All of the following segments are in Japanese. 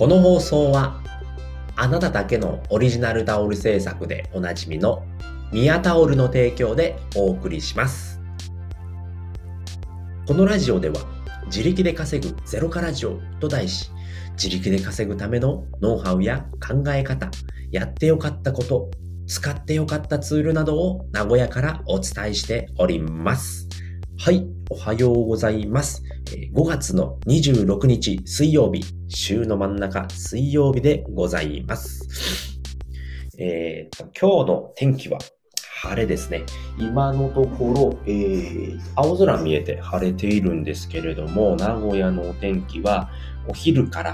この放送はあなただけのオリジナルタオル制作でおなじみのミヤタオルの提供でお送りします。このラジオでは自力で稼ぐゼロからジオと題し自力で稼ぐためのノウハウや考え方やってよかったこと使ってよかったツールなどを名古屋からお伝えしております。はい、おはようございます。5月の26日水曜日、週の真ん中水曜日でございます。えー、今日の天気は晴れですね。今のところ、えー、青空見えて晴れているんですけれども、名古屋のお天気はお昼から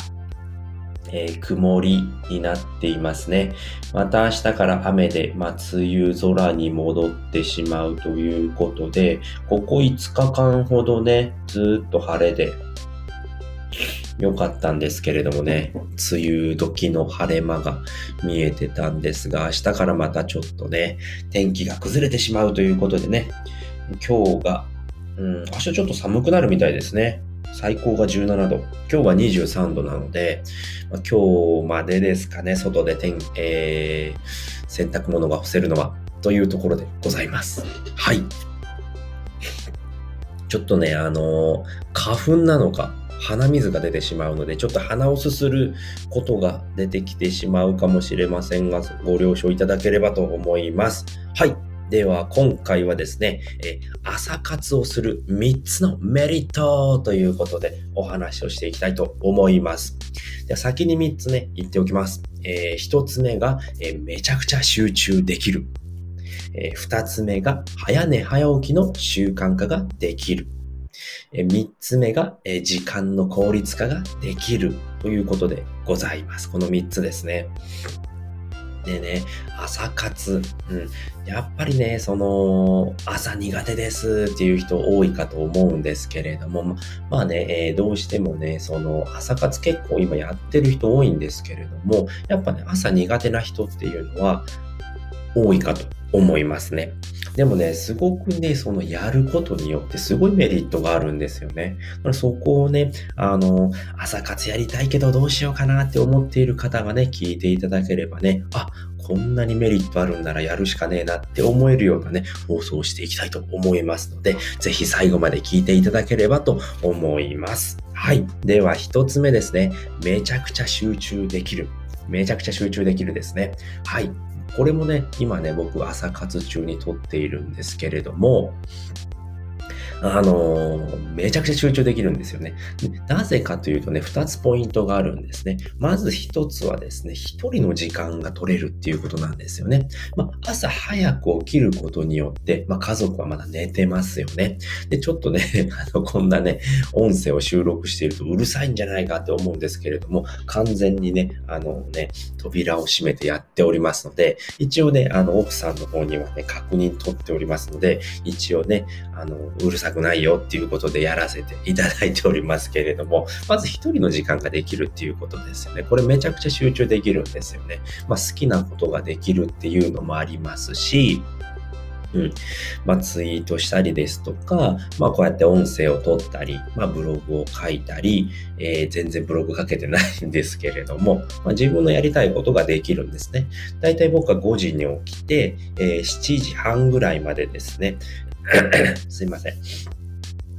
えー、曇りになっていますね。また明日から雨で、まあ、梅雨空に戻ってしまうということで、ここ5日間ほどね、ずっと晴れで、良かったんですけれどもね、梅雨時の晴れ間が見えてたんですが、明日からまたちょっとね、天気が崩れてしまうということでね、今日が、うん、明日ちょっと寒くなるみたいですね。最高が17度。今日は23度なので、まあ、今日までですかね、外で天、えー、洗濯物が干せるのは、というところでございます。はい。ちょっとね、あのー、花粉なのか、鼻水が出てしまうので、ちょっと鼻をすすることが出てきてしまうかもしれませんが、ご了承いただければと思います。はい。では、今回はですね、え朝活をする3つのメリットということでお話をしていきたいと思います。では先に3つね、言っておきます。えー、1つ目が、え、めちゃくちゃ集中できる。え、2つ目が、早寝早起きの習慣化ができる。3つ目が、時間の効率化ができるということでございます。この3つですね。でね、朝活。うん。やっぱりね、その、朝苦手ですっていう人多いかと思うんですけれども、ままあね、えー、どうしてもね、その、朝活結構今やってる人多いんですけれども、やっぱね、朝苦手な人っていうのは多いかと思いますね。でもね、すごくね、そのやることによってすごいメリットがあるんですよね。そこをね、あの、朝活やりたいけどどうしようかなって思っている方がね、聞いていただければね、あ、こんなにメリットあるんならやるしかねえなって思えるようなね、放送をしていきたいと思いますので、ぜひ最後まで聞いていただければと思います。はい。では一つ目ですね。めちゃくちゃ集中できる。めちゃくちゃ集中できるですね。はい。これもね、今ね、僕朝活中に撮っているんですけれども、あの、めちゃくちゃ集中できるんですよね。なぜかというとね、二つポイントがあるんですね。まず一つはですね、一人の時間が取れるっていうことなんですよね。まあ、朝早く起きることによって、まあ、家族はまだ寝てますよね。で、ちょっとね、あの、こんなね、音声を収録しているとうるさいんじゃないかって思うんですけれども、完全にね、あのね、扉を閉めてやっておりますので、一応ね、あの、奥さんの方にはね、確認取っておりますので、一応ね、あの、うるさいくないよっていうことでやらせていただいておりますけれども、まず一人の時間ができるっていうことですよね。これめちゃくちゃ集中できるんですよね。まあ、好きなことができるっていうのもありますし、うん。まあ、ツイートしたりですとか、まあ、こうやって音声を取ったり、まあ、ブログを書いたり、えー、全然ブログ書けてないんですけれども、まあ、自分のやりたいことができるんですね。だいたい僕は5時に起きて、えー、7時半ぐらいまでですね、すいません。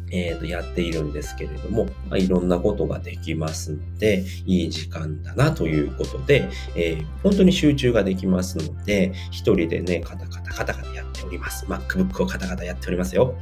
えー、とやっているんですけれども、まあ、いろんなことができますので、いい時間だなということで、えー、本当に集中ができますので、一人でね、カタカタカタカタやっております。MacBook をカタカタやっておりますよ。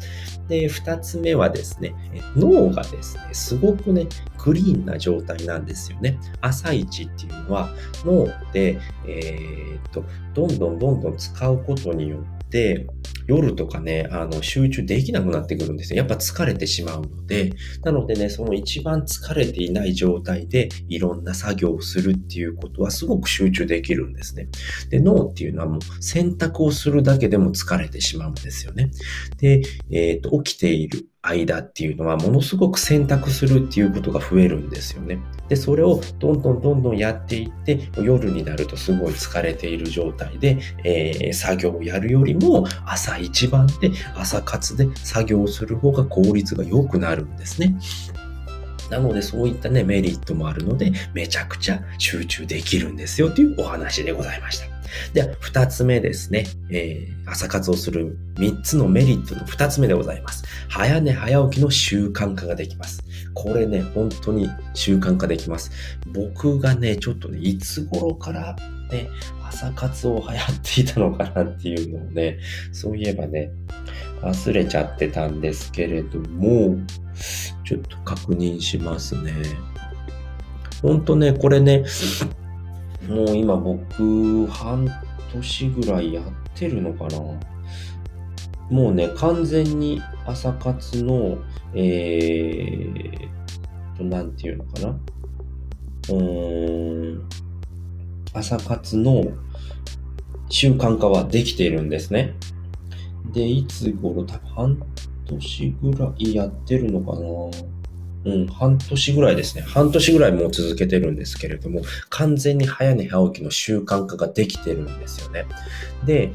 で、二つ目はですね、脳がですね、すごくね、クリーンな状態なんですよね。朝一っていうのは、脳で、えー、っと、どんどんどんどん使うことによって、夜とかね、あの、集中できなくなってくるんですよ。やっぱ疲れてしまうので、なのでね、その一番疲れていない状態でいろんな作業をするっていうことはすごく集中できるんですね。で、脳っていうのはもう選択をするだけでも疲れてしまうんですよね。で、えっ、ー、と、起きている間っていうのはものすごく選択するっていうことが増えるんですよね。で、それをどんどんどんどんやっていって、夜になるとすごい疲れている状態で、えー、作業をやるよりも朝一番で朝活で作業をする方が効率が良くなるんですね。なのでそういったね、メリットもあるので、めちゃくちゃ集中できるんですよというお話でございました。では、二つ目ですね。えー、朝活をする三つのメリットの二つ目でございます。早寝早起きの習慣化ができます。これね、本当に習慣化できます。僕がね、ちょっとね、いつ頃からね、朝活を流行っていたのかなっていうのをね、そういえばね、忘れちゃってたんですけれども、ちょっと確認しますね。ほんとね、これね、もう今僕、半年ぐらいやってるのかな。もうね、完全に朝活の、えーと、なんていうのかな。うーん、朝活の習慣化はできているんですね。で、いつ頃、多分半年ぐらいやってるのかなうん、半年ぐらいですね。半年ぐらいもう続けてるんですけれども、完全に早寝早起きの習慣化ができてるんですよね。で、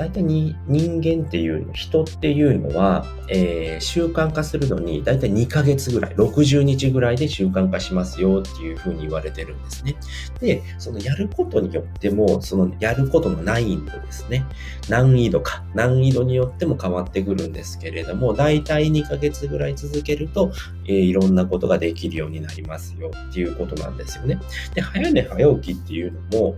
大体に人間っていうの、人っていうのは、えー、習慣化するのに大体2ヶ月ぐらい、60日ぐらいで習慣化しますよっていうふうに言われてるんですね。で、そのやることによっても、そのやることの難易度ですね。難易度か、難易度によっても変わってくるんですけれども、大体2ヶ月ぐらい続けると、えー、いろんなことができるようになりますよっていうことなんですよね。で、早寝早起きっていうのも、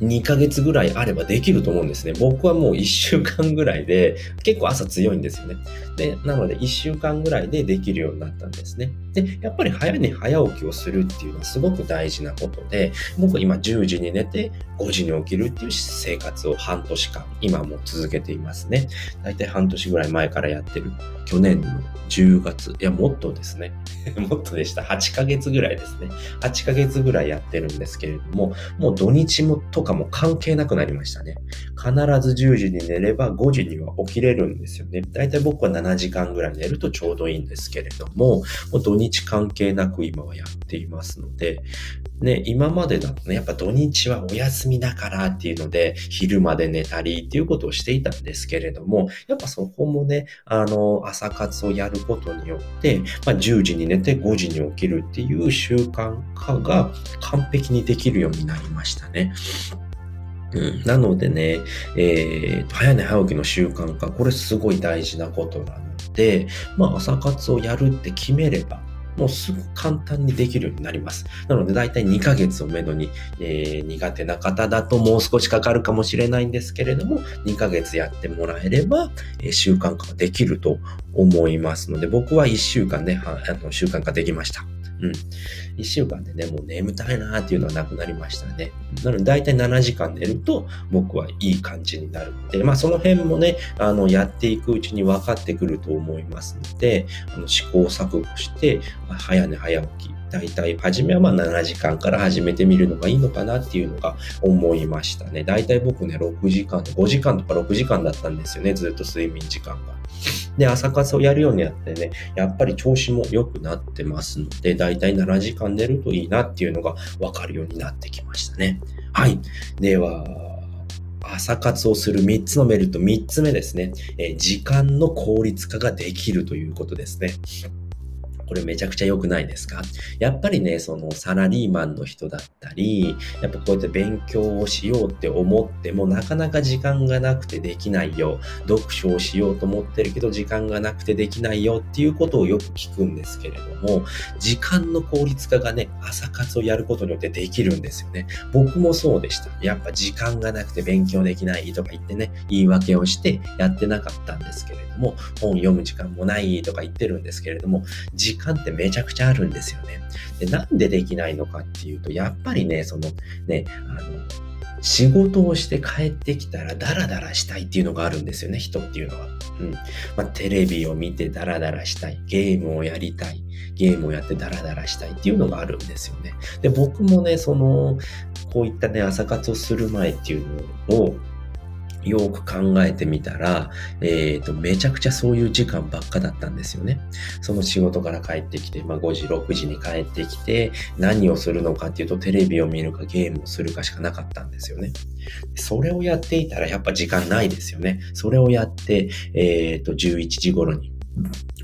2ヶ月ぐらいあればできると思うんですね。僕はもう1週間ぐらいで、結構朝強いんですよね。で、なので1週間ぐらいでできるようになったんですね。で、やっぱり早寝早起きをするっていうのはすごく大事なことで、僕今10時に寝て5時に起きるっていう生活を半年間、今も続けていますね。だいたい半年ぐらい前からやってる。去年の10月、いや、もっとですね。もっとでした。8ヶ月ぐらいですね。8ヶ月ぐらいやってるんですけれども、もう土日もとかも関係なくなりましたね。必ず10時に寝れば5時には起きれるんですよね。だいたい僕は7時間ぐらい寝るとちょうどいいんですけれども、もう土日関係なく今はやっていますので、ね、今までだとね、やっぱ土日はお休みだからっていうので、昼まで寝たりっていうことをしていたんですけれども、やっぱそこもね、あの、朝活をやることによって、まあ、10時に寝て5時に起きるっていう習慣化が完璧にできるようになりましたね。うん、なのでね、えー、早寝早起きの習慣化、これすごい大事なことなので、まあ朝活をやるって決めれば、もうすぐ簡単にできるようになります。なので、だいたい2ヶ月をめどに、えー、苦手な方だともう少しかかるかもしれないんですけれども、2ヶ月やってもらえれば、えー、習慣化できると思いますので、僕は1週間で、ね習慣化できました。うん。一週間でね、もう眠たいなーっていうのはなくなりましたね。なので、だいたい7時間寝ると、僕はいい感じになるので、まあ、その辺もね、あの、やっていくうちに分かってくると思いますので、あの試行錯誤して、早寝早起き、大体、初めはまあ7時間から始めてみるのがいいのかなっていうのが思いましたね。大体僕ね、6時間、5時間とか6時間だったんですよね、ずっと睡眠時間が。で、朝活をやるようになってね、やっぱり調子も良くなってますので、だいたい7時間寝るといいなっていうのがわかるようになってきましたね。はい。では、朝活をする3つのメリット、3つ目ですね。え時間の効率化ができるということですね。これめちゃくちゃ良くないですか？やっぱりね、そのサラリーマンの人だったり、やっぱこうやって勉強をしようって思ってもなかなか時間がなくてできないよ。読書をしようと思ってるけど時間がなくてできないよっていうことをよく聞くんですけれども、時間の効率化がね、朝活をやることによってできるんですよね。僕もそうでした。やっぱ時間がなくて勉強できないとか言ってね、言い訳をしてやってなかったんですけれども、本読む時間もないとか言ってるんですけれども、時間ってめちゃくちゃあるんですよね。で、なんでできないのかっていうと、やっぱりね、そのね、あの、仕事をして帰ってきたらダラダラしたいっていうのがあるんですよね、人っていうのは。うん。まあ、テレビを見てダラダラしたい。ゲームをやりたい。ゲームをやってダラダラしたいっていうのがあるんですよね。で、僕もね、その、こういったね、朝活をする前っていうのを、よく考えてみたら、えっ、ー、と、めちゃくちゃそういう時間ばっかだったんですよね。その仕事から帰ってきて、まあ5時、6時に帰ってきて、何をするのかっていうと、テレビを見るかゲームをするかしかなかったんですよね。それをやっていたらやっぱ時間ないですよね。それをやって、えっ、ー、と、11時頃に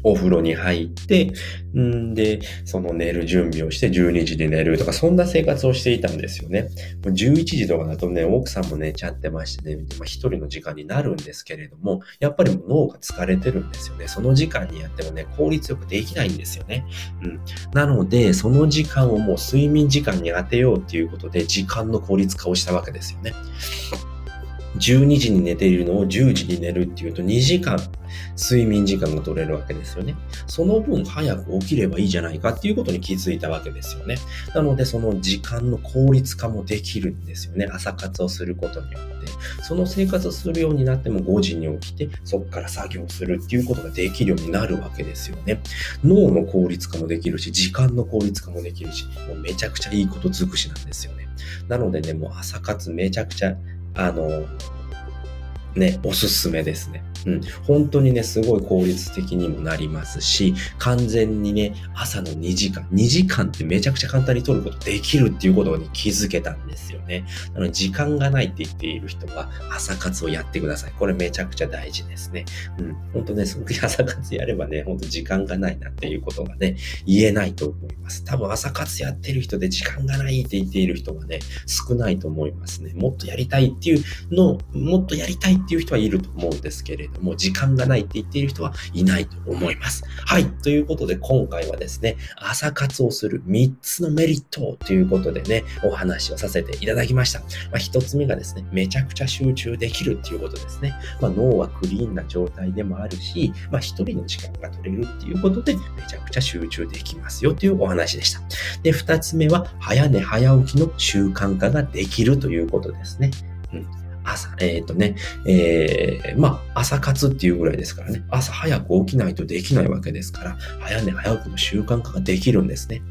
お風呂に入って、んで、その寝る準備をして12時に寝るとか、そんな生活をしていたんですよね。もう11時とかだとね、奥さんも寝ちゃってましてね、まあ、一人の時間になるんですけれども、やっぱり脳が疲れてるんですよね。その時間にやってもね、効率よくできないんですよね。うん。なので、その時間をもう睡眠時間に当てようっていうことで、時間の効率化をしたわけですよね。12時に寝ているのを10時に寝るっていうと2時間睡眠時間が取れるわけですよね。その分早く起きればいいじゃないかっていうことに気づいたわけですよね。なのでその時間の効率化もできるんですよね。朝活をすることによって。その生活をするようになっても5時に起きてそこから作業するっていうことができるようになるわけですよね。脳の効率化もできるし、時間の効率化もできるし、もうめちゃくちゃいいこと尽くしなんですよね。なのでね、もう朝活めちゃくちゃあの、ね、おすすめですね。うん。本当にね、すごい効率的にもなりますし、完全にね、朝の2時間、2時間ってめちゃくちゃ簡単に取ることできるっていうことに気づけたんですよね。なので、時間がないって言っている人は、朝活をやってください。これめちゃくちゃ大事ですね。うん。本当ね、その朝活やればね、本当時間がないなっていうことがね、言えないと思います。多分朝活やってる人で時間がないって言っている人はね、少ないと思いますね。もっとやりたいっていうのを、もっとやりたいっていう人はいると思うんですけれども、時間がないって言っている人はいないと思います。はい。ということで、今回はですね、朝活をする3つのメリットということでね、お話をさせていただきました。まあ、1つ目がですね、めちゃくちゃ集中できるっていうことですね。まあ、脳はクリーンな状態でもあるし、まあ、1人の時間が取れるっていうことで、めちゃくちゃ集中できますよというお話でした。で、2つ目は、早寝早起きの習慣化ができるということですね。うん朝、えっ、ー、とね、えー、まあ、朝活っていうぐらいですからね、朝早く起きないとできないわけですから、早寝早起きの習慣化ができるんですね。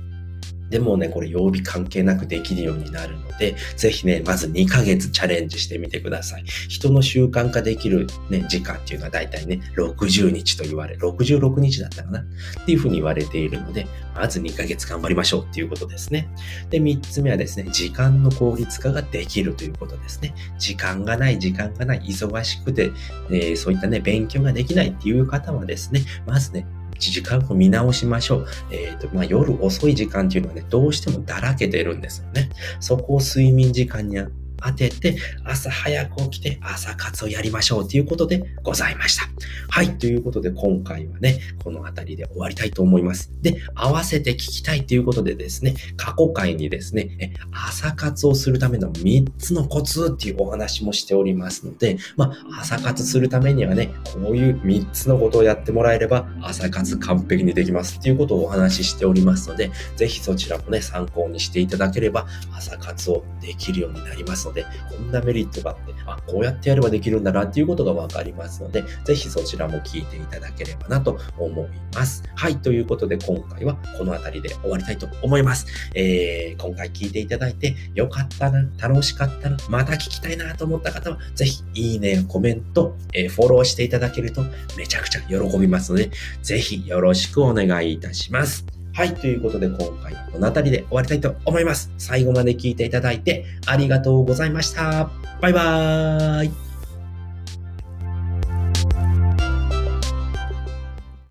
でもね、これ曜日関係なくできるようになるので、ぜひね、まず2ヶ月チャレンジしてみてください。人の習慣化できるね、時間っていうのはだいたいね、60日と言われ、66日だったかなっていうふうに言われているので、まず2ヶ月頑張りましょうっていうことですね。で、3つ目はですね、時間の効率化ができるということですね。時間がない、時間がない、忙しくて、えー、そういったね、勉強ができないっていう方はですね、まずね、時間を見直しましょう。えっ、ー、と、まあ、夜遅い時間っていうのはね、どうしてもだらけてるんですよね。そこを睡眠時間に当てて、朝早く起きて朝活をやりましょうということでございました。はい。ということで今回はね、この辺りで終わりたいと思います。で、合わせて聞きたいということでですね、過去回にですね、朝活をするための3つのコツっていうお話もしておりますので、まあ、朝活するためにはね、こういう3つのことをやってもらえれば、朝活完璧にできますっていうことをお話ししておりますので、ぜひそちらもね、参考にしていただければ、朝活をできるようになりますので、でこんなメリットがあって、あ、こうやってやればできるんだなっていうことがわかりますので、ぜひそちらも聞いていただければなと思います。はい、ということで今回はこの辺りで終わりたいと思います。えー、今回聞いていただいてよかったな、楽しかったな、また聞きたいなと思った方は、ぜひいいね、コメント、えー、フォローしていただけるとめちゃくちゃ喜びますので、ぜひよろしくお願いいたします。はい。ということで、今回はこの辺りで終わりたいと思います。最後まで聞いていただいてありがとうございました。バイバーイ。